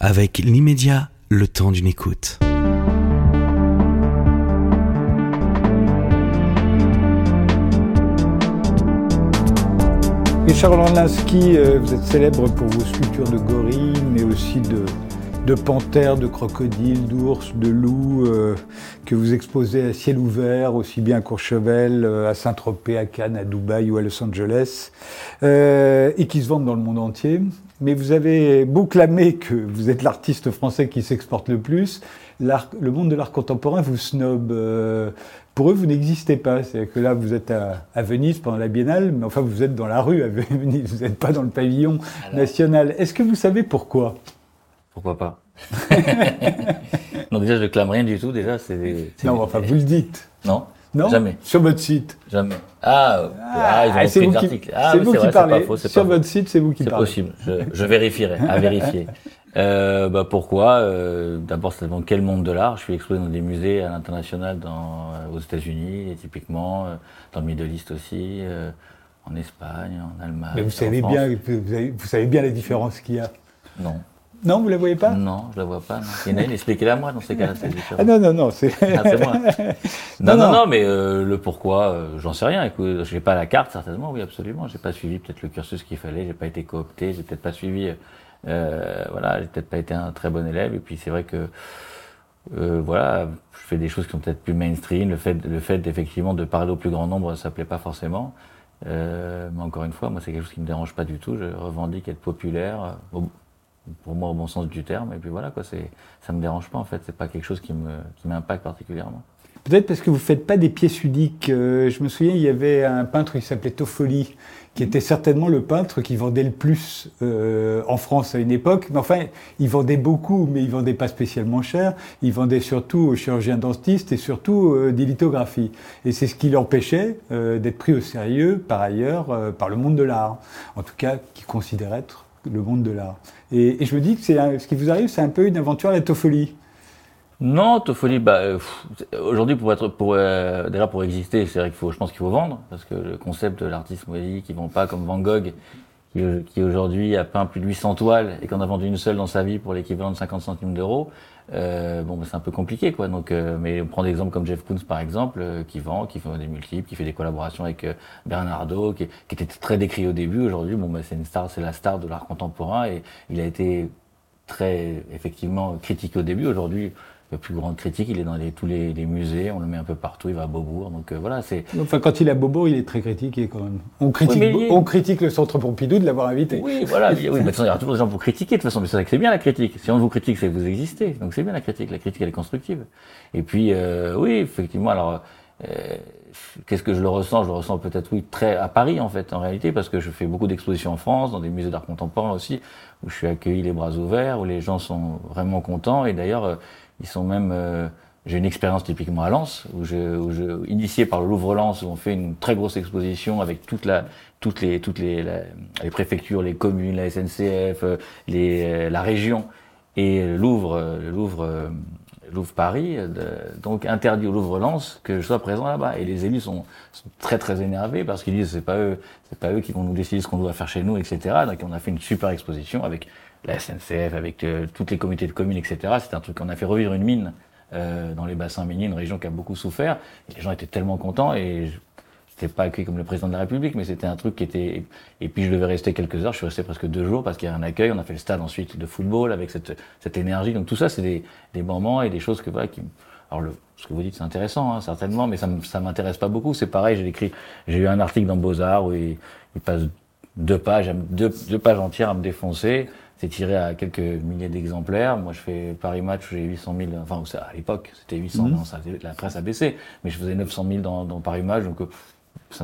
avec l'immédiat, le temps d'une écoute. Richard Orlinski, euh, vous êtes célèbre pour vos sculptures de gorilles, mais aussi de, panthères, de crocodiles, d'ours, de loups, euh, que vous exposez à ciel ouvert, aussi bien à Courchevel, euh, à Saint-Tropez, à Cannes, à Dubaï ou à Los Angeles, et qui se vendent dans le monde entier. Mais vous avez beau clamer que vous êtes l'artiste français qui s'exporte le plus, le monde de l'art contemporain vous snob. pour eux, vous n'existez pas. C'est-à-dire que là, vous êtes à, Venise pendant la Biennale, mais enfin, vous êtes dans la rue à Venise, vous n'êtes pas dans le pavillon national. Est-ce que vous savez pourquoi? Pourquoi pas? Non, déjà, je ne clame rien du tout. Déjà, c'est. Non, enfin, vous le dites. Non. Non Jamais. Sur votre site Jamais. Ah, ah, c'est vous qui, ah, vous qui parlez. Sur votre site, c'est vous qui parlez. C'est possible. Je, vérifierai. à vérifier. Euh, bah pourquoi euh, D'abord, c'est dans quel monde de l'art Je suis exposé dans des musées à l'international, dans, euh, aux États-Unis, typiquement, euh, dans le Middle East aussi, euh, en Espagne, en Allemagne. Mais vous savez bien, vous, avez, vous savez bien les différences qu'il y a. Non. Non, vous la voyez pas? Non, je la vois pas. Non. expliquez-la moi dans ces cas-là. Ah non, non, non, c'est. Ah, moi. Non, non, non, mais euh, le pourquoi, euh, j'en sais rien. Écoute, j'ai pas la carte certainement, oui, absolument. J'ai pas suivi peut-être le cursus qu'il fallait. J'ai pas été coopté. J'ai peut-être pas suivi. Euh, voilà, j'ai peut-être pas été un très bon élève. Et puis c'est vrai que euh, voilà, je fais des choses qui sont peut-être plus mainstream. Le fait, le fait effectivement de parler au plus grand nombre, ça plaît pas forcément. Euh, mais encore une fois, moi, c'est quelque chose qui me dérange pas du tout. Je revendique être populaire pour moi au bon sens du terme. Et puis voilà, quoi, ça me dérange pas en fait. C'est pas quelque chose qui me, qui m'impacte particulièrement. Peut-être parce que vous faites pas des pièces uniques. Euh, je me souviens, il y avait un peintre qui s'appelait Toffoli, qui était certainement le peintre qui vendait le plus euh, en France à une époque. Mais enfin, il vendait beaucoup, mais il vendait pas spécialement cher. Il vendait surtout aux chirurgiens dentistes et surtout euh, des lithographies. Et c'est ce qui l'empêchait d'être pris au sérieux, par ailleurs, par le monde de l'art. En tout cas, qui considérait être le monde de l'art. Et, je me dis que c'est ce qui vous arrive, c'est un peu une aventure à la Toffoli. Non, Toffoli, bah, euh, aujourd'hui pour être, pour euh, déjà pour exister, c'est vrai qu'il faut, je pense qu'il faut vendre parce que le concept de l'artiste modélique, qui vend pas comme Van Gogh, qui, qui aujourd'hui a peint plus de 800 toiles et qu'on a vendu une seule dans sa vie pour l'équivalent de 50 centimes d'euros. Euh, bon, bah, c'est un peu compliqué, quoi. Donc, euh, mais on prend des exemples comme Jeff Koons, par exemple, euh, qui vend, qui fait des multiples, qui fait des collaborations avec Bernardo, qui, qui, était très décrit au début. Aujourd'hui, bon, bah, c'est une star, c'est la star de l'art contemporain et il a été très effectivement critiqué au début. Aujourd'hui, le plus grand critique, il est dans les, tous les, les, musées, on le met un peu partout, il va à Beaubourg. Donc euh, voilà, c'est. Enfin, quand il est à Beaubourg, il est très critiqué quand même. On critique, on critique le Centre Pompidou de l'avoir invité. Oui, voilà. oui, mais de toute façon, il y aura toujours des gens pour critiquer. De toute façon, mais c'est bien la critique. Si on vous critique, c'est que vous existez. Donc c'est bien la critique. La critique, elle est constructive. Et puis, euh, oui, effectivement, alors. Euh, Qu'est-ce que je le ressens? Je le ressens peut-être, oui, très à Paris, en fait, en réalité, parce que je fais beaucoup d'expositions en France, dans des musées d'art contemporain aussi, où je suis accueilli les bras ouverts, où les gens sont vraiment contents. Et d'ailleurs, euh, ils sont même. Euh, j'ai une expérience typiquement à Lens, où je, où je, initié par le Louvre Lens, où on fait une très grosse exposition avec toute la, toutes les, toutes les, les préfectures, les communes, la SNCF, euh, les, euh, la région et le Louvre, le Louvre, Louvre Paris, donc interdit au Louvre Lens que je sois présent là-bas. Et les élus sont, sont, très très énervés parce qu'ils disent c'est pas eux, c'est pas eux qui vont nous décider ce qu'on doit faire chez nous, etc. Donc on a fait une super exposition avec la SNCF, avec euh, toutes les comités de communes, etc. C'est un truc qu'on a fait revivre une mine euh, dans les bassins miniers, une région qui a beaucoup souffert. Et les gens étaient tellement contents et c'était pas accueilli comme le président de la République, mais c'était un truc qui était. Et puis je devais rester quelques heures. Je suis resté presque deux jours parce qu'il y a un accueil. On a fait le stade ensuite de football avec cette, cette énergie. Donc tout ça, c'est des, des moments et des choses que voilà qui. Alors le, ce que vous dites, c'est intéressant, hein, certainement, mais ça, ça m'intéresse pas beaucoup. C'est pareil. J'ai écrit, j'ai eu un article dans Beaux Arts où il, il passe deux pages, deux pages entières à me défoncer c'est tiré à quelques milliers d'exemplaires. Moi, je fais Paris Match, j'ai 800 000, enfin, à l'époque, c'était 800, mmh. non, ça, la presse a baissé, mais je faisais 900 000 dans, dans Paris Match, donc euh,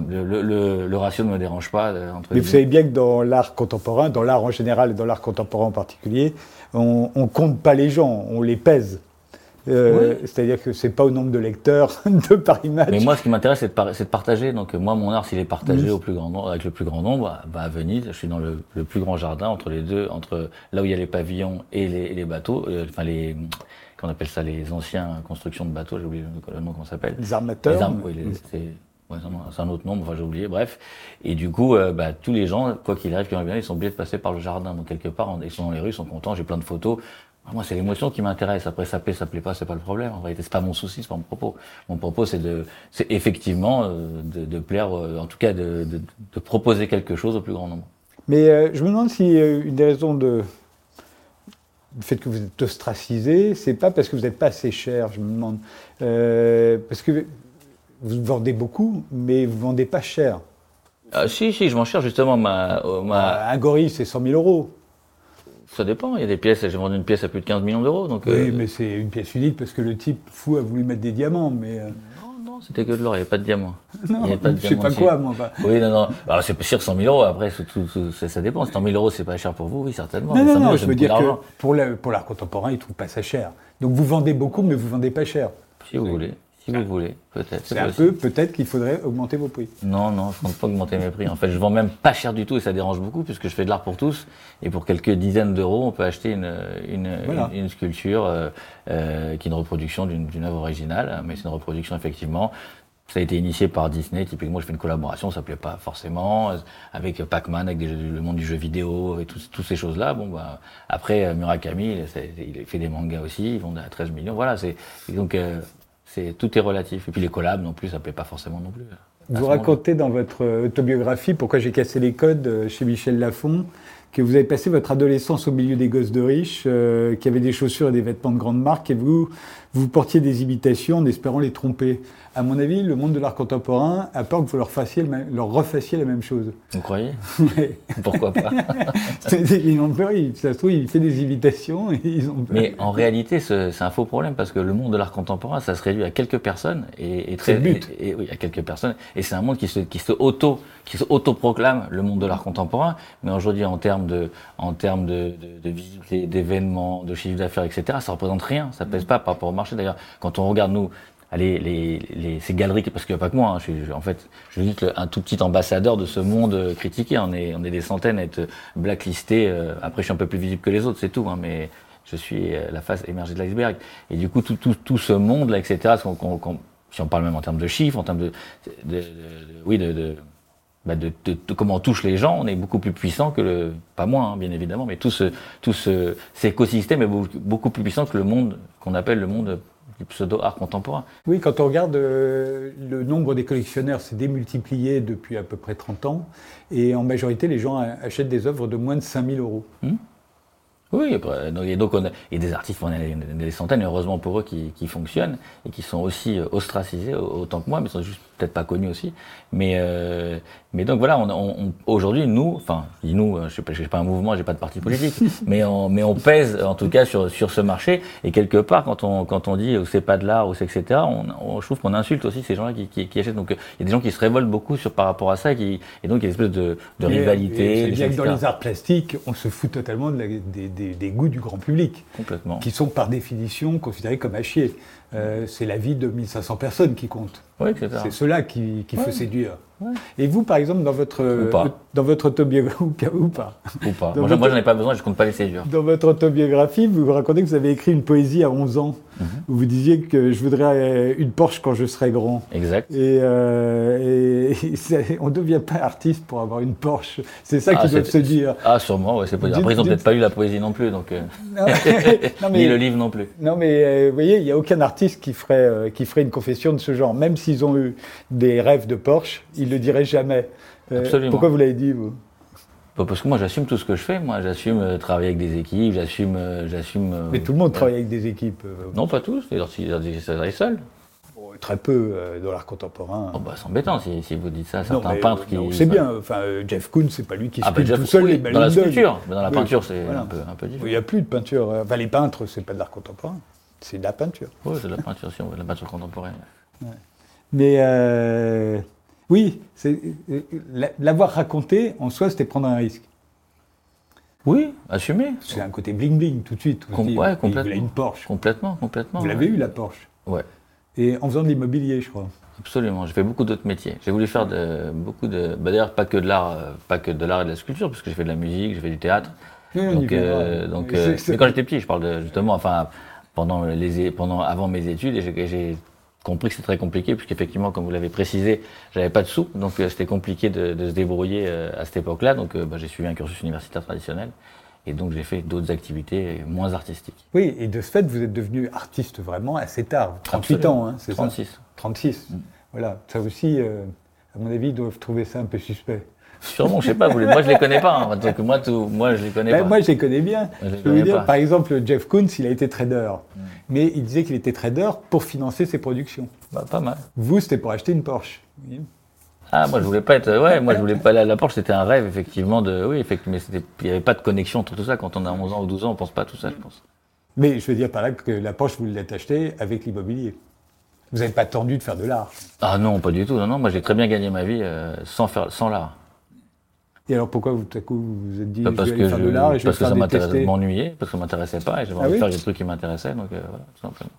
le, le, le, ratio ne me dérange pas. Euh, entre mais vous savez bien que dans l'art contemporain, dans l'art en général et dans l'art contemporain en particulier, on, on compte pas les gens, on les pèse. Euh, C'est-à-dire que c'est pas au nombre de lecteurs de Paris Match. Mais moi, ce qui m'intéresse, c'est de, de, partager. Donc, moi, mon art, s'il est partagé au plus grand nombre, avec le plus grand nombre, bah, à Venise, je suis dans le, le, plus grand jardin entre les deux, entre là où il y a les pavillons et les, les bateaux, euh, enfin les, qu'on appelle ça les anciens constructions de bateaux. J'ai oublié le nom qu'on s'appelle? Les armateurs. Les oui, Ouais, c'est un- c'est un autre nombre, enfin j'ai oublié, bref. Et du coup, euh, bah, tous les gens, quoi qu'il arrive, qui reviennent, ils sont obligés de passer par le jardin. Donc quelque part, ils sont dans les rues, ils sont contents, j'ai plein de photos. Moi, c'est l'émotion qui m'intéresse. Après, ça plaît, ça plaît pas, c'est pas le problème. En réalité, c'est pas mon souci, c'est pas mon propos. Mon propos, c'est de, c'est effectivement euh, de, de plaire, euh, en tout cas, de, de, de proposer quelque chose au plus grand nombre. Mais euh, je me demande si euh, une des raisons de du fait que vous êtes ostracisé, c'est pas parce que vous n'êtes pas assez cher, je me demande. Euh, parce que vous vendez beaucoup, mais vous vendez pas cher. Ah, si, si, je m'en cherche justement. Ma, ma, Un gorille, c'est 100 000 euros. Ça dépend. Il y a des pièces. J'ai vendu une pièce à plus de 15 millions d'euros. Donc, euh, Oui, mais c'est une pièce unique parce que le type fou a voulu mettre des diamants, mais euh, non, non, c'était que de l'or. Il n'y avait pas de diamant. non, Il y avait pas de je sais pas quoi, moi. Oui, non, non. Alors, c'est sûr 100 000 euros. Après, c'est tout- tout- ça, ça dépend. 100 000 euros, c'est pas cher pour vous, oui, certainement. Non, Mais non, 100 000 non, je veux dire que pour la- pour l'art contemporain, ils trouvent pas ça cher. Donc vous vendez beaucoup, mais vous vendez pas cher. Si vous voulez. Si vous voulez, peut-être. C'est un peu, peut-être qu'il faudrait augmenter vos prix. Non, non, je compte pas augmenter mes prix. En fait, je vends même pas cher du tout et ça dérange beaucoup puisque je fais de l'art pour tous. Et pour quelques dizaines d'euros, on peut acheter une, une, Voilà. une, une sculpture euh, euh, qui est une reproduction d'une œuvre originale. Mais c'est une reproduction, effectivement. Ça a été initié par Disney. Typiquement, je fais une collaboration, ça plaît pas forcément, avec Pac-Man, avec des jeux- le monde du jeu vidéo, et toutes ces choses-là. Bon, bah, après, euh, Murakami, il, il fait des mangas aussi, ils vendent à 13 millions. Voilà, c'est donc euh, c'est tout est relatif. Et puis les collabs non plus, ça plaît pas forcément non plus. Vous racontez dans votre autobiographie Pourquoi j'ai cassé les codes euh, chez Michel Lafon que vous avez passé votre adolescence au milieu des gosses de riches euh, qui avaient des chaussures et des vêtements de grande marque et vous vous portiez des imitations en espérant les tromper. À mon avis, le monde de l'art contemporain a peur que vous leur, fassiez le même- leur refassiez la même chose. Vous croyez? Pourquoi pas? Ils ont peur, ils- ça se trouve, il fait des imitations et ils ont peur. Mais en réalité, ce- c'est un faux problème parce que le monde de l'art contemporain, ça se réduit à quelques personnes et, et très C'est le but. Et, et oui, à quelques personnes. Et c'est un monde qui se qui se auto qui se autoproclame le monde de l'art contemporain. Mais aujourd'hui, en termes de en termes de, de, de visibilité, d'événements, de chiffre d'affaires, etc., ça représente rien. Ça pèse pas par rapport au marché. D'ailleurs, quand on regarde nous. Les, les, ces galeries, parce qu'il n'y a pas que moi, hein, je suis, en fait, je suis juste un tout petit ambassadeur de ce monde euh, critiqué. On est, on est des centaines à être blacklistés. euh, après, je suis un peu plus visible que les autres, c'est tout. Hein, mais je suis euh, la face émergée de l'iceberg. Et du coup, tout, tout, tout ce monde-là, etc., si on parle même en termes de chiffres, en termes de, de, oui, de, bah, de, de- de comment on touche les gens, on est beaucoup plus puissant que le, pas moins, hein, bien évidemment, mais tout ce, tout ce, cet écosystème est beaucoup, beaucoup plus puissant que le monde qu'on appelle le monde du pseudo-art contemporain. Oui, quand on regarde euh, le nombre des collectionneurs s'est démultiplié depuis à peu près 30 ans, et en majorité, les gens achètent des œuvres de moins de 5000 euros. Oui, et donc on a, et des artistes, on a des, centaines, heureusement pour eux, qui, qui fonctionnent et qui sont aussi euh, ostracisés au- autant que moi, mais ils sont juste peut-être pas connus aussi. Mais, euh, mais donc voilà, on, on- on- aujourd'hui, nous, enfin, nous, euh, je pas, j'ai pas un mouvement, j'ai pas de parti politique, mais on, mais on pèse en tout cas sur, sur ce marché. Et quelque part, quand on, quand on dit euh, c'est pas de l'art ou c'est etc., on, on, je trouve qu'on insulte aussi ces gens-là qui, qui, qui achètent. Donc il y a des gens qui se révoltent beaucoup sur par rapport à ça, et, qui, et donc il y a une espèce de, de Et- rivalité. et C'est bien que dans les arts plastiques, on se fout totalement de la- des, des- des goûts du grand public, Complètement. qui sont par définition considérés comme à chier. Euh, c'est la vie de 1500 personnes qui compte. Oui. C'est cela qui, qui Ouais. faut séduire. Ouais. Et vous, par exemple, dans votre, pas. dans votre autobiographie, ou pas- ou pas. Dans Moi, votre- moi, j'en ai pas besoin, je compte pas les séduire. Dans votre autobiographie, vous racontez que vous avez écrit une poésie à 11 ans, Mhm. où vous disiez que je voudrais euh, une Porsche quand je serai grand. Exact. Et, euh, on ne devient pas artiste pour avoir une Porsche. C'est ça Ah, qu'ils doivent se dire. Ah, sûrement, ouais, c'est possible. Après, ils ont Dites- peut-être pas eu la poésie non plus, donc. euh, Non, Ni le livre non plus. non, mais euh, vous voyez, il n'y a aucun artiste qui ferait, euh, qui ferait une confession de ce genre. Même s'ils ont eu des rêves de Porsche, ils ne le diraient jamais. Euh, Absolument. Pourquoi vous l'avez dit, vous? Bah, Parce que moi, j'assume tout ce que je fais. Moi, j'assume euh, travailler avec des équipes, j'assume. euh, j'assume. euh, Mais tout le monde travaille avec des équipes. Non, pas tous. C'est-à-dire, si si ça travaille seul. bon, très peu dans l'art contemporain. Oh, bah, c'est embêtant si, si vous dites ça. Non, Certains mais, peintres qui. sait bien. Enfin, Jeff Koons, c'est pas lui qui Ah, bah, sculpte déjà, tout seul oui, dans la sculpture. Mais dans la Oui, peinture, c'est voilà. un, peu, un peu Il n'y a plus de peinture. Enfin, les peintres, c'est pas de l'art contemporain. C'est de la peinture. Oui, c'est de la peinture, si on veut, de la peinture contemporaine. Mais euh, oui, euh, la- l'avoir raconté en soi, c'était prendre un risque. Oui, assumer. C'est un côté bling bling tout de suite. Com- dit, ouais, il complètement. voulait une Porsche. Complètement, complètement. Vous ouais. l'avez eu la Porsche. Ouais. Et en faisant de l'immobilier, je crois. Absolument, j'ai fait beaucoup d'autres métiers. J'ai voulu faire de, beaucoup de. Bah d'ailleurs, pas que de l'art, euh, pas que de l'art et de la sculpture, parce que j'ai fait de la musique, j'ai fait du théâtre. Oui, Donc, euh, donc, euh, mais quand j'étais petit, je parle de justement, enfin, pendant les, pendant, avant mes études, et j'ai- compris que c'était très compliqué, puisqu'effectivement, comme vous l'avez précisé, j'avais pas de sous, donc euh, c'était compliqué de, de, se débrouiller euh, à cette époque-là. Donc bah, j'ai suivi un cursus universitaire traditionnel. Et donc j'ai fait d'autres activités moins artistiques. Oui, et de ce fait, vous êtes devenu artiste vraiment assez tard, 38 ans, hein, c'est 36. ça 36. Mm. Voilà, ça aussi, à mon avis, ils doivent trouver ça un peu suspect. Sûrement, je sais pas. moi, je les connais pas. Hein. Donc, moi, tout, moi, je les connais ben, pas. Moi, je les connais bien. Je, dire, par exemple, Jeff Koons, il a été trader. Hmm. Mais il disait qu'il était trader pour financer ses productions. Bah, pas mal. Vous, c'était pour acheter une Porsche. Ah, moi, je voulais pas être. Ouais, moi, je voulais pas. La, la Porsche, c'était un rêve, effectivement. De, oui, effectivement. Mais il n'y avait pas de connexion entre tout ça. Quand on a 11 ans ou 12 ans, on pense pas à tout ça, je pense. Mais je veux dire par là que la Porsche, vous l'êtes achetée avec l'immobilier. Vous n'avez pas tendu de faire de l'art. Ah non, pas du tout. Non, non. Moi, j'ai très bien gagné ma vie euh, sans faire, sans l'art. Et alors pourquoi vous, tout à coup, vous vous êtes dit, bah, parce je vais que faire de l'art et je parce vais que ça m'intéressait m'ennuyait, parce que ça m'intéressait pas et j'avais ah envie de faire des trucs qui m'intéressaient, donc euh, voilà, tout simplement.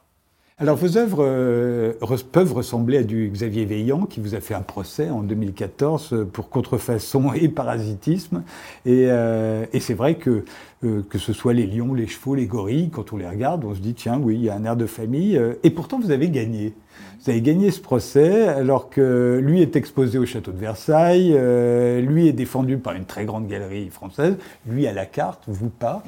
Alors vos œuvres euh, peuvent ressembler à du Xavier Veillant qui vous a fait un procès en 2014 euh, pour contrefaçon et parasitisme. Euh, et c'est vrai que que ce soit les lions, les chevaux, les gorilles, quand on les regarde, on se dit tiens oui, il y a un air de famille. et pourtant vous avez gagné. Vous avez gagné ce procès alors que lui est exposé au château de Versailles, lui est défendu par une très grande galerie française, lui à la carte, vous pas.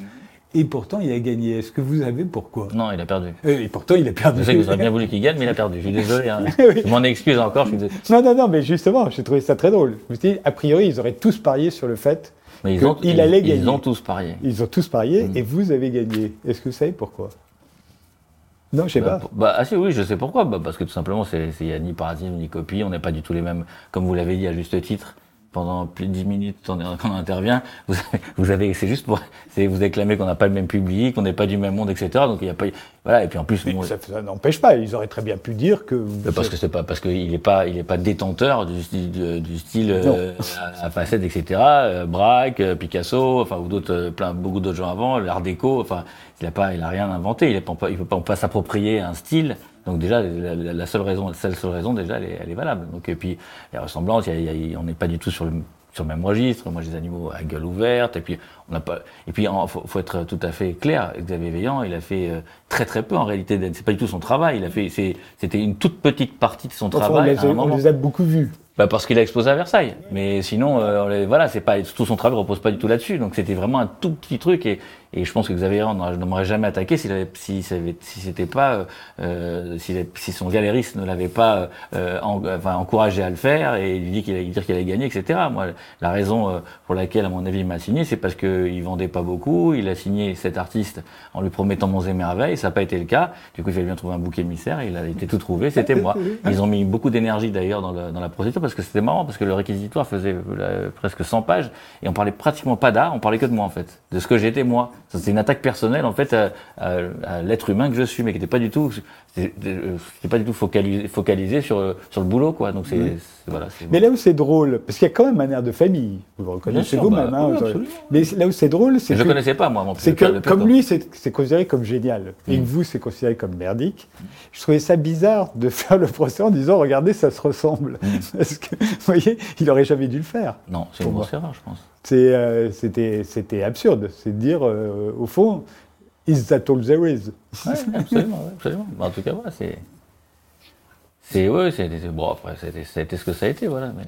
Et pourtant, il a gagné. Est-ce que vous savez pourquoi Non, il a perdu. Euh, et pourtant, il a perdu. Je sais que vous auriez bien voulu qu'il gagne, mais il a perdu. Je suis désolé. Hein. Je m'en excuse encore. Je suis Non, non, non, mais justement, j'ai trouvé ça très drôle. Je me suis dit, a priori, ils auraient tous parié sur le fait qu'il allait gagner. Ils ont tous parié. Ils ont tous parié mm. et vous avez gagné. Est-ce que vous savez pourquoi? Non, je sais bah, pas. Bah, ah si, oui, je sais pourquoi. Bah, parce que tout simplement, il n'y a ni paradigme ni copie. On n'est pas du tout les mêmes, comme vous l'avez dit à juste titre pendant plus de 10 minutes quand on intervient, vous avez, vous avez c'est juste pour vous acclamer qu'on n'a pas le même public, qu'on n'est pas du même monde, etc. Donc il y a pas, voilà. Et puis en plus, ça, n'empêche pas. Ils auraient très bien pu dire que. parce que c'est pas parce qu'il n'est pas, il est pas détenteur du, du, du style euh, à, facettes, etc. Euh, Braque, euh, Picasso, enfin ou d'autres, plein beaucoup d'autres gens avant, l'Art déco. Enfin, il a pas, il a rien inventé. Il ne peut pas, pas s'approprier un style. Donc déjà, la, seule raison, la seule raison déjà, elle est, elle est valable. Donc et puis les ressemblances, il y a, on n'est pas du tout sur le sur le même registre. Moi, j'ai des animaux à gueule ouverte. Et puis, on n'a pas. Et puis, il faut, faut, être tout à fait clair. Xavier Veillant, il a fait euh, très très peu en réalité. C'est pas du tout son travail. Il a fait. C'était une toute petite partie de son travail. On les, on les a beaucoup vus. Bah parce qu'il a exposé à Versailles. Mais sinon, euh, voilà, c'est pas tout son travail repose pas du tout là-dessus. Donc c'était vraiment un tout petit truc et, et je pense que Xavier ne m'aurait jamais attaqué s'il avait, si, si c'était pas, euh, si, si, son galériste ne l'avait pas euh, enfin, encouragé à le faire et il dit qu'il allait dire qu'il allait gagner, etc. Moi, la raison euh, pour laquelle, à mon avis, il m'a signé, c'est parce qu'il vendait pas beaucoup. Il a signé cet artiste en lui promettant Monts et Merveilles. Ça n'a pas été le cas. Du coup, il fallait bien trouver un bouc émissaire. Il a été tout trouvé. C'était moi. Ils ont mis beaucoup d'énergie d'ailleurs dans, dans, la procédure parce que c'était marrant parce que le réquisitoire faisait euh, presque 100 pages et on parlait pratiquement pas d'art. On parlait que de moi en fait, de ce que j'étais moi. C'est une attaque personnelle en fait à, à, l'être humain que je suis, mais qui n'était pas du tout, c'était pas du tout focalisé, focalisé sur sur le boulot quoi. Donc c'est voilà. Mais là où c'est drôle, parce qu'il y a quand même un air de famille. Vous le reconnaissez vous-même. Bah, hein, mais là où c'est drôle, c'est que je connaissais pas moi. C'est que comme lui, c'est considéré comme génial, et que mm. vous, c'est considéré comme merdique. Je trouvais ça bizarre de faire le procès en disant regardez, ça se ressemble, mm. parce que vous voyez, il aurait jamais dû le faire. Non, c'est une grosse erreur, je pense. Euh, c'était absurde. C'est de dire, euh, au fond, is that all there is? Ouais, Absolument, absolument. en tout cas, voilà, c'est. C'est. Ouais, c'était. Bon, après, c'était ce que ça a été, voilà. Mais...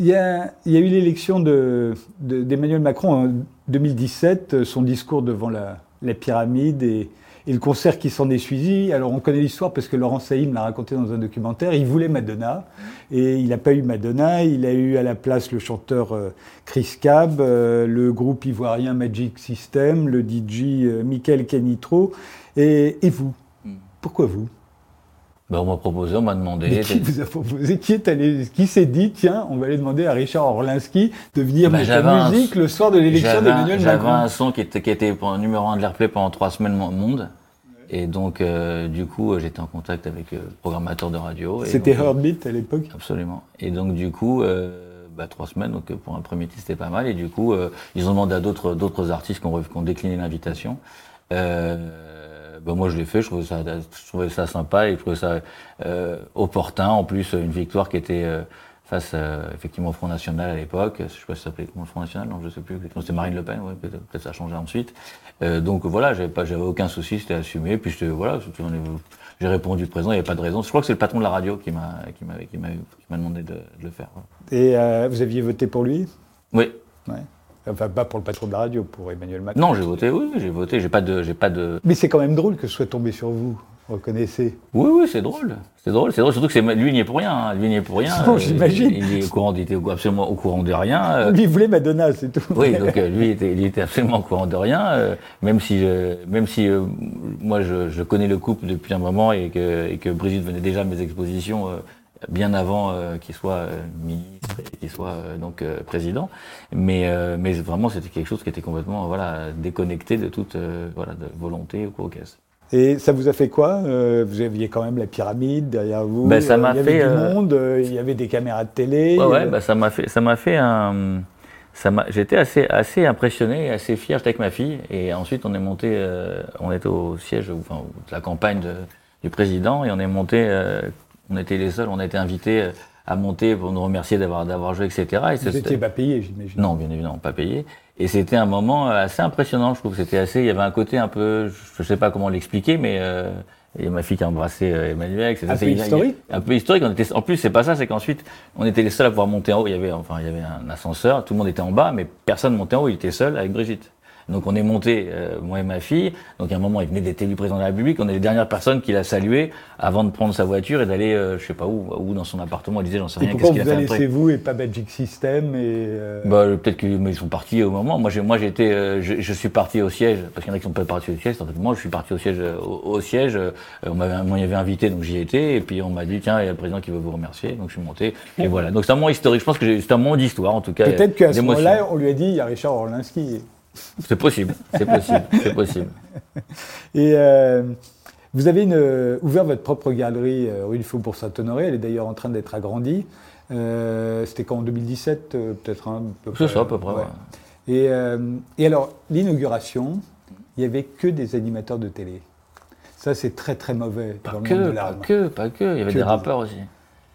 Il y, a, il y a eu l'élection d'Emmanuel de, Macron en 2017, son discours devant la, la pyramide et et le concert qui s'en est suivi, alors on connaît l'histoire parce que Laurent Saïm l'a raconté dans un documentaire, il voulait Madonna et il n'a pas eu Madonna, il a eu à la place le chanteur euh, Chris Cab, euh, le groupe ivoirien Magic System, le DJ euh, Michael Canitro et, et vous? Hmm. Pourquoi vous? Ben, on m'a proposé, on m'a demandé. qui vous a proposé Qui est allé Qui s'est dit tiens, on va aller demander à Richard Orlinski de venir ben, mettre la musique le soir de l'élection d'Emmanuel Macron J'avais un son qui était, qui était numéro un de l'Airplay pendant trois semaines au monde. Et donc, euh, du coup, j'étais en contact avec euh, le programmateur de radio. C'était Heartbeat à l'époque Absolument. Et donc, du coup, euh, bah, trois semaines, donc pour un premier titre, c'était pas mal. Et du coup, ils ont demandé à d'autres artistes qui ont, ont, décliné l'invitation. Euh, ben moi je l'ai fait, je trouvais ça, je trouvais ça sympa et je trouvais ça euh, opportun. En plus, une victoire qui était, euh, face euh, effectivement au Front National à l'époque. Je sais pas si ça s'appelait comment le Front National, non, je sais plus. C'était Marine Le Pen, ouais, peut-être peut ça a changé ensuite. Donc voilà, j'avais pas, j'avais aucun souci, c'était assumé. Puis je, voilà, j'ai répondu présent, il n'y avait pas de raison. Je crois que c'est le patron de la radio qui m'a, qui m'a, qui m'a, demandé de, de, le faire. Et vous aviez voté pour lui? Oui. Ouais. Enfin, pas pour le patron de la radio, pour Emmanuel Macron. Non, j'ai voté, oui, j'ai voté. J'ai pas de, j'ai pas de. Mais c'est quand même drôle que ce soit tombé sur vous reconnaissez Oui, oui, c'est drôle. C'est drôle, c'est drôle. Surtout que lui, il n'y est pour rien. Hein. Lui, il n'y est pour rien. Non, j'imagine. Il, est au courant, il était absolument au courant de rien. Euh. Lui, il voulait Madonna, c'est tout. Oui, donc euh, lui, il était, il était, absolument au courant de rien. Euh, même si, même si moi, je, je, connais le couple depuis un moment et que, et que Brigitte venait déjà à mes expositions bien avant qu'il soit ministre et qu'il soit donc président. Mais, mais vraiment, c'était quelque chose qui était complètement voilà déconnecté de toute voilà de volonté ou quoi caisse. Et ça vous a fait quoi euh, Vous aviez quand même la pyramide derrière vous. Ben, ça m'a il y fait, avait du euh, monde, euh, il y avait des caméras de télé. Ouais, ouais bah, ça m'a fait, ça m'a fait un. Ça m'a, j'étais assez, assez impressionné, assez fier. J'étais avec ma fille et ensuite on est monté, on était au siège, enfin, de la campagne de, du président et on est monté. On était les seuls, on a été invités à monter pour nous remercier d'avoir d'avoir joué, etc. Et Vous n'étiez pas payé, j'imagine. Non, bien évidemment, pas payé. Et c'était un moment euh, assez impressionnant, je trouve. C'était assez, il y avait un côté un peu, je sais pas comment l'expliquer, mais euh, il y a ma fille qui a embrassé euh, Emmanuel. Un peu historique. un peu historique. On était, en plus, c'est pas ça, c'est qu'ensuite, on était les seuls à pouvoir monter en haut. Il y avait, enfin, il y avait un ascenseur, tout le monde était en bas, mais personne montait en haut. Il était seul avec Brigitte. Donc on est monté, euh, moi et ma fille. Donc à un moment, il venait d'être élu président de la République. On est les dernières personnes qu'il a saluées avant de prendre sa voiture et d'aller, euh, je sais pas où, où dans son appartement. Il disait, j'en sais rien. Pourquoi vous allez laissé vous et pas Magic System et euh... bah, peut-être qu'ils sont partis au moment. Moi, j'ai, moi, j'étais, euh, je, je, suis parti au siège parce qu'il y en a qui sont pas partis au siège. Moi, je suis parti au siège. Au, siège, on m'avait, on m'y avait invité, donc j'y étais. Et puis on m'a dit, tiens, il y a le président qui veut vous remercier. Donc je suis monté. Et voilà. Donc c'est un moment historique. Je pense que c'est un moment d'histoire, en tout cas. Peut-être qu'à ce moment-là, on lui a dit, il y a Richard Orlinski. C'est possible, c'est possible, c'est possible. Et euh, vous avez une, ouvert votre propre galerie euh, rue du Faubourg Saint-Honoré, elle est d'ailleurs en train d'être agrandie. Euh, C'était quand en 2017, peut-être un peu C'est ça, à peu près. Ouais. Et, et, alors, l'inauguration, il n'y avait que des animateurs de télé. Ça, c'est très très mauvais pas dans le monde de l'art. Pas que, pas que. Il y avait des rappeurs aussi.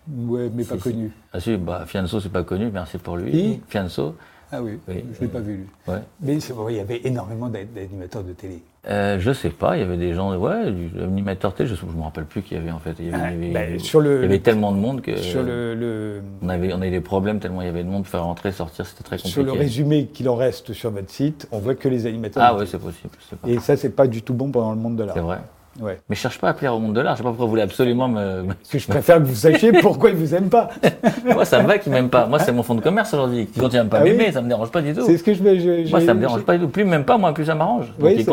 Ouais, mais pas connus. Ah si, bah, Fianso, c'est pas connu, merci pour lui. Fianso. Ah oui, je ne l'ai pas vu lui. Ouais. Mais il y avait énormément d'animateurs de télé. Euh, je sais pas, il y avait des gens, ouais, animateurs télé, je ne me rappelle plus qu'il y avait en fait. Il y avait, il y avait, sur le, il y avait tellement de monde que. Sur le, le, On, avait, on avait des problèmes tellement il y avait de monde, faire rentrer, sortir, c'était très compliqué. Sur le résumé qu'il en reste sur votre site, on voit que les animateurs. Ah oui, c'est possible. Pas Et ça, c'est pas du tout bon pendant le monde de l'art. C'est vrai. Ouais. Mais je cherche pas à plaire au monde de l'art. Je sais pas pourquoi vous voulez absolument me. Parce que je préfère que vous sachiez pourquoi ils vous aiment pas. moi, ça me va qu'ils m'aiment pas. Moi, c'est mon fond de commerce aujourd'hui. Ils n'aiment pas ah m'aimer, ça me dérange pas du tout. C'est ce que je veux. Moi, ça me dérange pas du tout. Plus m'aiment pas, moi, plus ça m'arrange. Oui,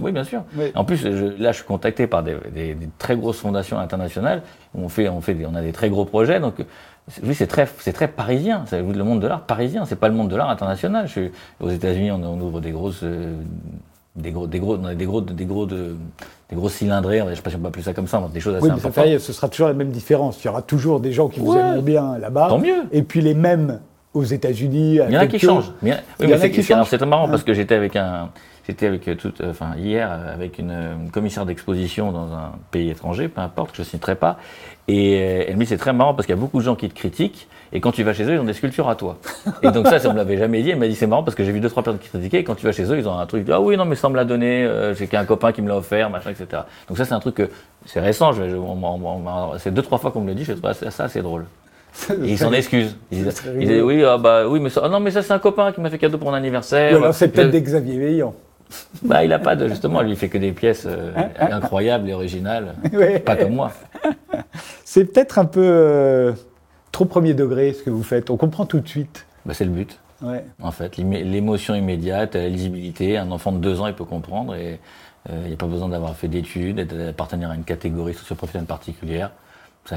oui, bien sûr. En plus, là, je suis contacté par des, des, des, très grosses fondations internationales. On fait, on fait, on a des très gros projets. Donc, oui, c'est très, c'est très parisien. C'est le monde de l'art parisien. C'est pas le monde de l'art international. Je suis aux États-Unis, on, on, ouvre des grosses. Euh, des gros, des gros, des gros, des gros, de, des gros cylindrés, je sais pas si on peut appeler ça comme ça, des choses assez oui, importantes. ce sera toujours la même différence. Il y aura toujours des gens qui vous aimeront bien là-bas. Tant mieux. Et puis les mêmes aux États-unis. Il y en a qui changent. Oui, mais c'est marrant parce que j'étais avec un, j'étais avec euh, toute, euh, enfin hier avec une, une commissaire d'exposition dans un pays étranger, peu importe, que je citerai pas, et euh, elle me dit c'est très marrant parce qu'il y a beaucoup de gens qui te critiquent et quand tu vas chez eux, ils ont des sculptures à toi. Et donc ça, ça me l'avait jamais dit. Elle m'a dit c'est marrant parce que j'ai vu deux trois personnes qui critiquaient. Et quand tu vas chez eux, ils ont un truc. Ah oui, non, mais ça me l'a donné. Euh, j'ai qu'un copain qui me l'a offert, machin, etc. Donc ça, c'est un truc que c'est récent. Je, c'est deux trois fois qu'on me le dit. Je trouve ça assez drôle. Et ils s'en excusent. Ils disent, oui, ah bah oui, mais ça, ah non, mais ça c'est un copain qui m'a fait cadeau pour mon anniversaire. alors c'est peut-être des Xavier Veillant. Bah, il a pas de justement, lui il fait que des pièces euh, hein, hein. incroyables et originales, pas comme moi. C'est peut-être un peu euh, trop premier degré ce que vous faites. On comprend tout de suite. Bah, c'est le but. Ouais. En fait, l'émotion immédiate, la lisibilité, un enfant de deux ans il peut comprendre et euh, il n'y a pas besoin d'avoir fait d'études, d'appartenir à une catégorie socio-professionnelle particulière.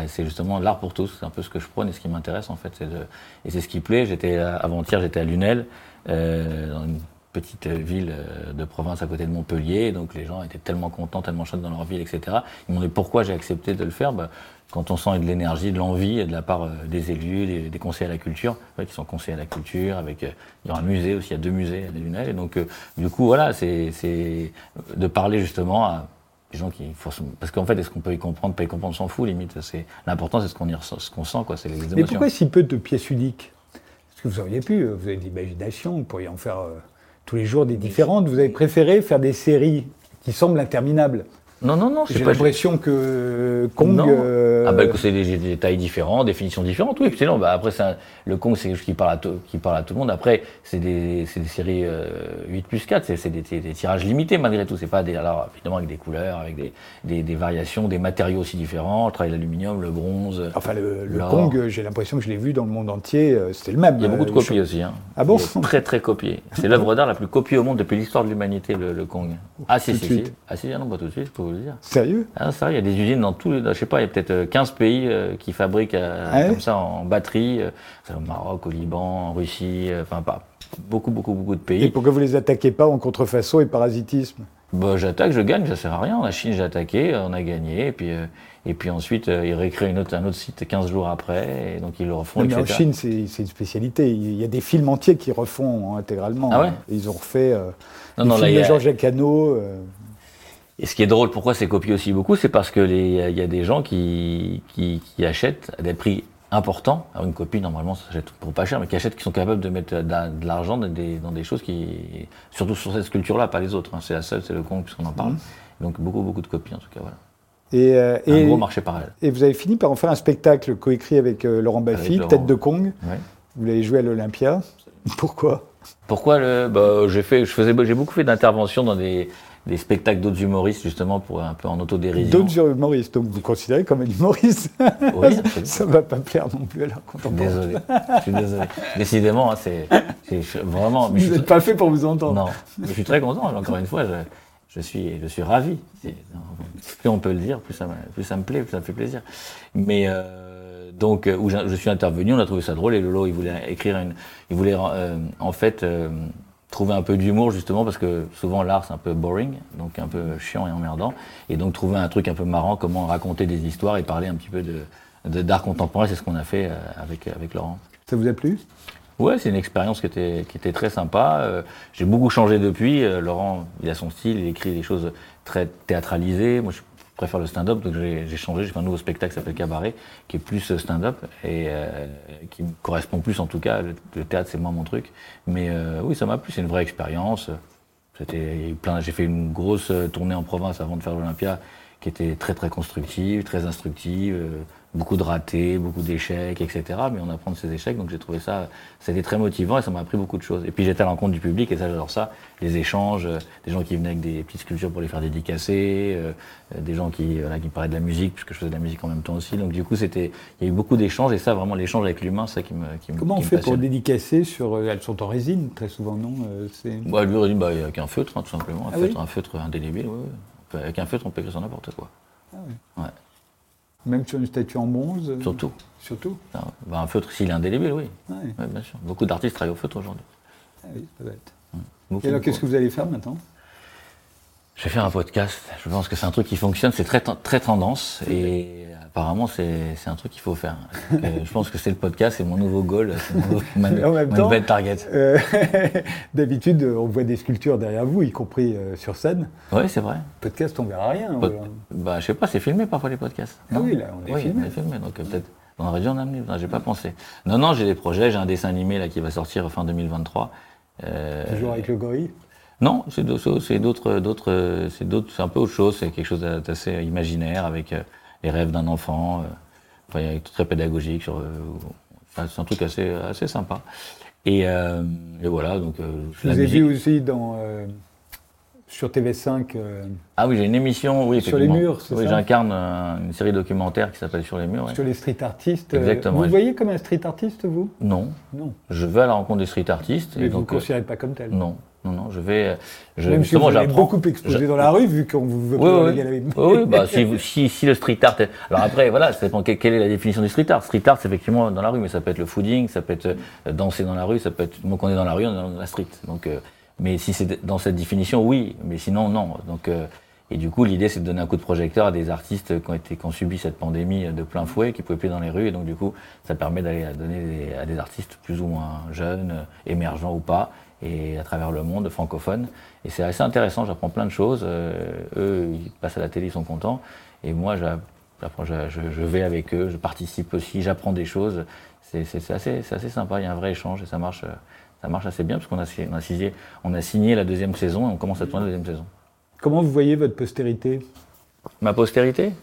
C'est justement l'art pour tous, c'est un peu ce que je prône et ce qui m'intéresse en fait. De, et c'est ce qui plaît. J'étais avant-hier, j'étais à Lunel, dans une petite ville euh, de province à côté de Montpellier. Donc les gens étaient tellement contents, tellement chauds dans leur ville, etc. Ils m'ont demandé pourquoi j'ai accepté de le faire? Bah, quand on sent de l'énergie, de l'envie de la part euh, des élus, des, conseillers à la culture, qui sont conseillers à la culture, avec euh, il y a un musée aussi, il y a deux musées à Lunel. Et donc du coup voilà, c'est de parler justement à des gens qui, parce qu'en fait, est-ce qu'on peut y comprendre, pas y comprendre, s'en fout limite. C'est l'important, c'est ce qu'on ce qu'on sent, quoi. C'est les émotions. Mais pourquoi si peu de pièces uniques? Parce que vous auriez pu, vous avez de l'imagination, vous pourriez en faire euh, tous les jours des différentes. Vous avez préféré faire des séries qui semblent interminables. Non, non, non. J'ai l'impression que Kong. Euh... Ah bah c'est des, des, tailles différentes, définitions différentes. Oui, non. Bah après, un, le Kong, c'est quelque chose qui parle à, qui parle à tout le monde. Après, c'est des, des séries euh, 8 plus 4, c'est des, des, tirages limités malgré tout. C'est pas des, alors évidemment avec des couleurs, avec des, des, variations, des matériaux aussi différents. Je travaille l'aluminium, le bronze. Enfin, le, le Kong, j'ai l'impression que je l'ai vu dans le monde entier. euh, C'était le même. Il y a beaucoup de euh, copies aussi. Hein. Ah bon Très très copié. C'est l'œuvre d'art la plus copiée au monde depuis l'histoire de l'humanité, le, le Kong. Ah si, si, si. Ah si, non, pas tout de suite, vous le dire. Sérieux? Ah, ça, il y a des usines dans tous les, je sais pas, il y a peut-être euh, 15 pays euh, qui fabriquent euh, Ah ouais? comme ça en batterie, euh, au Maroc, au Liban, en Russie, euh, enfin pas beaucoup, beaucoup, beaucoup de Et pays. pourquoi vous les attaquez pas en contrefaçon et parasitisme? Bah, j'attaque, je gagne, ça sert à rien. La Chine, j'ai attaqué, on a gagné, et puis, euh, et puis ensuite, euh, ils récréent une autre, un autre site 15 jours après, et donc ils le refont, Non, mais en. Chine, c'est une spécialité. Il y a des films entiers qui refont intégralement. Ah ouais? Ils ont refait euh, Non, les non, là, films de a- Jean-Jacques Hano. Euh, Et ce qui est drôle, pourquoi c'est copié aussi beaucoup, c'est parce que les- il y a des gens qui, qui, qui achètent à des prix importants. Alors une copie, normalement, ça s'achète pour pas cher, mais qui achètent, qui sont capables de mettre de, la- de l'argent dans des, dans des choses qui, surtout sur cette sculpture-là, pas les autres. hein. C'est la seule, c'est le Kong, puisqu'on en parle. Donc beaucoup, beaucoup de copies, en tout cas, voilà. Et, euh, Un et, gros marché parallèle. et vous avez fini par en faire un spectacle coécrit avec euh, Laurent Baffy, Laurent. Tête de Kong. Ouais. Vous l'avez joué à l'Olympia. Pourquoi? Pourquoi le, bah, j'ai fait, je faisais, j'ai beaucoup fait d'interventions dans des, des spectacles d'autres humoristes, justement, pour un peu en autodérision. D'autres humoristes, donc vous considérez comme un humoriste. Oui. Ça va pas plaire non plus à l'art contemporain. Désolé, je suis désolé. Décidément, hein, c'est, vraiment. mais Vous n'êtes pas fait pour vous entendre. Non, mais je suis très content. Encore une fois, je, je suis, je suis ravi. Plus on peut le dire, plus ça, me- plus ça me plaît, plus ça me fait plaisir. Mais euh, donc, euh, où je, je suis intervenu, on a trouvé ça drôle. Et Lolo, il voulait écrire une, il voulait euh, en fait euh, trouver un peu d'humour justement parce que souvent l'art c'est un peu boring, donc un peu chiant et emmerdant. Et donc trouver un truc un peu marrant, comment raconter des histoires et parler un petit peu de d'art contemporain, c'est ce qu'on a fait euh, avec avec Laurent. Ça vous a plu? Ouais, c'est une expérience qui était, qui était très sympa. Euh, j'ai beaucoup changé depuis. Euh, Laurent, il a son style, il écrit des choses très théâtralisées. Moi, je préfère le stand-up, donc j'ai changé. J'ai fait un nouveau spectacle qui s'appelle Cabaret, qui est plus euh, stand-up et euh, qui me correspond plus en tout cas. Le, théâtre, c'est moins mon truc. Mais euh, oui, ça m'a plu. C'est une vraie expérience. J'ai fait une grosse euh, tournée en province avant de faire l'Olympia, qui était très très constructive, très instructive. Beaucoup de ratés, beaucoup d'échecs, etc. Mais on apprend de ces échecs, donc j'ai trouvé ça, c'était très motivant et ça m'a appris beaucoup de choses. Et puis j'étais à l'encontre du public et ça j'adore ça, les échanges, euh, des gens qui venaient avec des petites sculptures pour les faire dédicacer, euh, euh, des gens qui, voilà, qui me parlaient de la musique puisque je faisais de la musique en même temps aussi. Donc du coup c'était, il y a eu beaucoup d'échanges et ça vraiment l'échange avec l'humain, c'est ça qui me, qui me Comment on me fait pour dédicacer sur Elles sont en résine, très souvent, non c'est- Bah, lui, il bah, il n'y a qu'un feutre, hein, tout simplement. Un Ah oui feutre, un feutre indélébile, ouais, Avec un feutre, on peut écrire sur n'importe quoi. Ouais, Même sur une statue en bronze euh, surtout. Surtout Ah, bah, un feutre, s'il est indélébile, oui. Ouais. Ouais, bien sûr. Beaucoup d'artistes travaillent au feutre aujourd'hui. Ah oui, ça va être. Beaucoup, Et alors, qu'est-ce que vous allez faire maintenant? Je vais faire un podcast. Je pense que c'est un truc qui fonctionne. C'est très, très tendance. Et apparemment, c'est un truc qu'il faut faire. Donc, euh, je pense que c'est le podcast. C'est mon nouveau goal. C'est mon nouveau- ma, En même ma temps- nouvelle target. Euh, D'habitude, on voit des sculptures derrière vous, y compris euh, sur scène. Oui, c'est vrai. Podcast, on verra rien. Pod- voilà. bah, je sais pas, c'est filmé parfois les podcasts. Ah oui, là, on est oui, filmé. on est filmé. Donc peut-être. On aurait dû en amener. J'ai pas pensé. Non, non, j'ai des projets. J'ai un dessin animé là qui va sortir fin 2023. Euh, Toujours avec le gorille. Non, c'est d'autres, c'est d'autres, d'autres, c'est d'autres, c'est un peu autre chose. C'est quelque chose d'assez imaginaire avec les rêves d'un enfant. euh, Enfin, il y a très pédagogique. Sur, euh, enfin, c'est un truc assez, assez sympa. Et, euh, et voilà. Donc, Je vous ai vu aussi dans, sur TV5. euh, Ah oui, j'ai une émission. Oui, Sur les murs, c'est Oui, j'incarne une série documentaire qui s'appelle Sur les murs. ouais. Sur les street artistes. Exactement, Vous ouais. voyez comme un street artiste, vous? Non, Non. je vais à la rencontre des street artistes. Mais et vous ne vous considérez pas comme tel. non, non, non, je vais. euh, Je, Même si vous justement, avez j'apprends. beaucoup exposé je- dans la rue, vu qu'on vous veut Oui, pas oui, oui, oui, bah, si, vous- si, si le street art. est- Alors après, voilà, ça dépend que- quelle est la définition du street art. Street art, c'est effectivement dans la rue, mais ça peut être le fooding, ça peut être euh, danser dans la rue, ça peut être. Donc on est dans la rue, on est dans la street. Donc, euh, mais si c'est dans cette définition, oui, mais sinon, non. Donc, euh, et du coup, l'idée, c'est de donner un coup de projecteur à des artistes qui ont, été, qui ont subi cette pandémie de plein fouet, qui ne pouvaient plus dans les rues. Et donc, du coup, ça permet d'aller donner des- à des artistes plus ou moins jeunes, émergents ou pas, et à travers le monde francophone. Et c'est assez intéressant, j'apprends plein de choses. eux, ils passent à la télé, ils sont contents. Et moi, je, je, vais avec eux, je participe aussi, j'apprends des choses. C'est assez, assez, sympa, il y a un vrai échange et ça marche, ça marche assez bien parce qu'on a, on a, signé, on a signé la deuxième saison et on commence à tourner la deuxième saison. Comment vous voyez votre postérité? Ma postérité?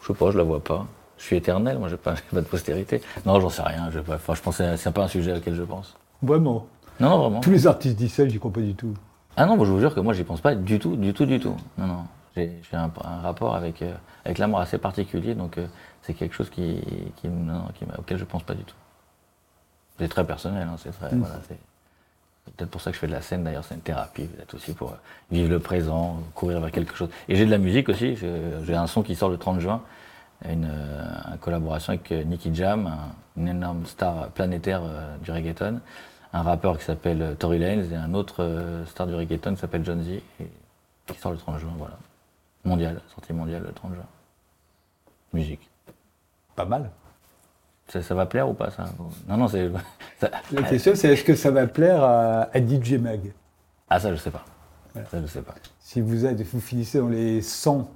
Je sais pas, je la vois pas. Je suis éternel, moi, j'ai pas, pas de postérité. Non, j'en sais rien. Je, enfin, je pense que c'est pas un sujet auquel je pense. Vraiment? Non, non, vraiment. Tous les artistes disent ça, j'y crois pas du tout. Ah non, je vous jure que moi, j'y pense pas du tout, du tout, du tout. Non, non. J'ai un, rapport avec, euh, avec l'amour assez particulier, donc euh, c'est quelque chose qui, qui, non, qui, auquel je pense pas du tout. C'est très personnel, hein, c'est très. Mm. Voilà, c'est peut-être pour ça que je fais de la scène, d'ailleurs, c'est une thérapie, peut-être aussi pour euh, vivre le présent, courir vers quelque chose. Et j'ai de la musique aussi, j'ai un son qui sort le 30 juin, une, une collaboration avec Nicky Jam, une énorme star planétaire du reggaeton, un rappeur qui s'appelle Tory Lanez et un autre star du reggaeton qui s'appelle John Z, et qui sort le 30 juin, voilà mondial, sortie mondiale le 30 juin. Musique. Pas mal. Ça, va plaire ou pas ça? Non, non, c'est. La question, c'est est-ce que ça va plaire à, DJ Mag? Ah, ça, je sais pas. Ça, je sais pas. Si vous, êtes, vous finissez dans les 100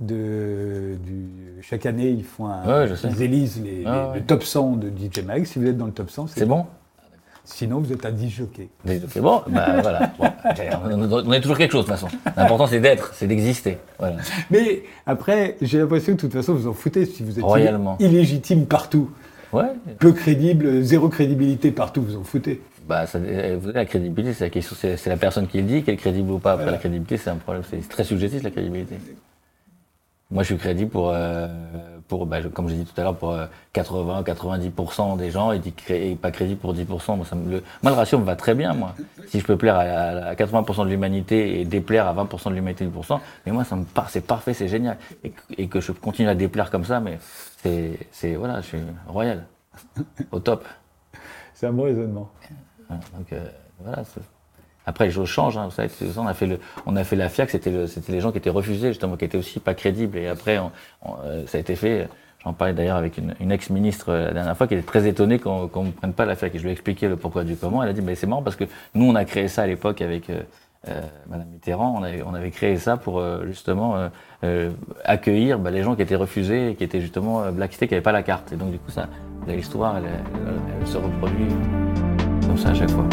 de, du, chaque année, ils font un, ils élisent les, le top 100 de DJ Mag. Si vous êtes dans le top 100, c'est bon? Sinon, vous êtes un disjockey. C'est bon, bah voilà. on est toujours quelque chose de toute façon. L'important, c'est d'être, c'est d'exister. Voilà. Mais après, j'ai l'impression que de toute façon, vous en foutez si vous êtes illégitime partout. Ouais. Peu crédible, zéro crédibilité partout, vous en foutez. Bah, ça, la crédibilité, c'est la question, c'est la personne qui le dit, qu'elle est crédible ou pas. Après, la crédibilité, c'est un problème, c'est très subjectif, la crédibilité. Moi, je suis crédible pour, euh, pour bah, comme j'ai dit tout à l'heure, pour 80-90% euh, des gens et, pas crédible pour 10%. Moi, ça me, le, moi, le ratio me va très bien, moi. Si je peux plaire à, 80% de l'humanité et déplaire à 20% de l'humanité 10%, mais moi, ça me c'est parfait, c'est génial. Et, que je continue à déplaire comme ça, mais c'est, c'est voilà, je suis royal, au top. C'est un bon raisonnement. Donc, euh, voilà. Après, les choses changent. Hein, vous savez, on a fait le, on a fait la FIAC, c'était c'était les gens qui étaient refusés justement, qui étaient aussi pas crédibles. Et après, euh, ça a été fait. J'en parlais d'ailleurs avec une, ex-ministre euh, la dernière fois qui était très étonnée qu'on ne prenne pas la FIAC. Et je lui ai expliqué le pourquoi du comment. Elle a dit, mais c'est marrant parce que nous, on a créé ça à l'époque avec euh, Madame Mitterrand. On avait, créé ça pour justement accueillir bah, les gens qui étaient refusés qui étaient justement blacklistés, qui n'avaient pas la carte. Et donc du coup, ça, l'histoire, elle se reproduit comme ça à chaque fois.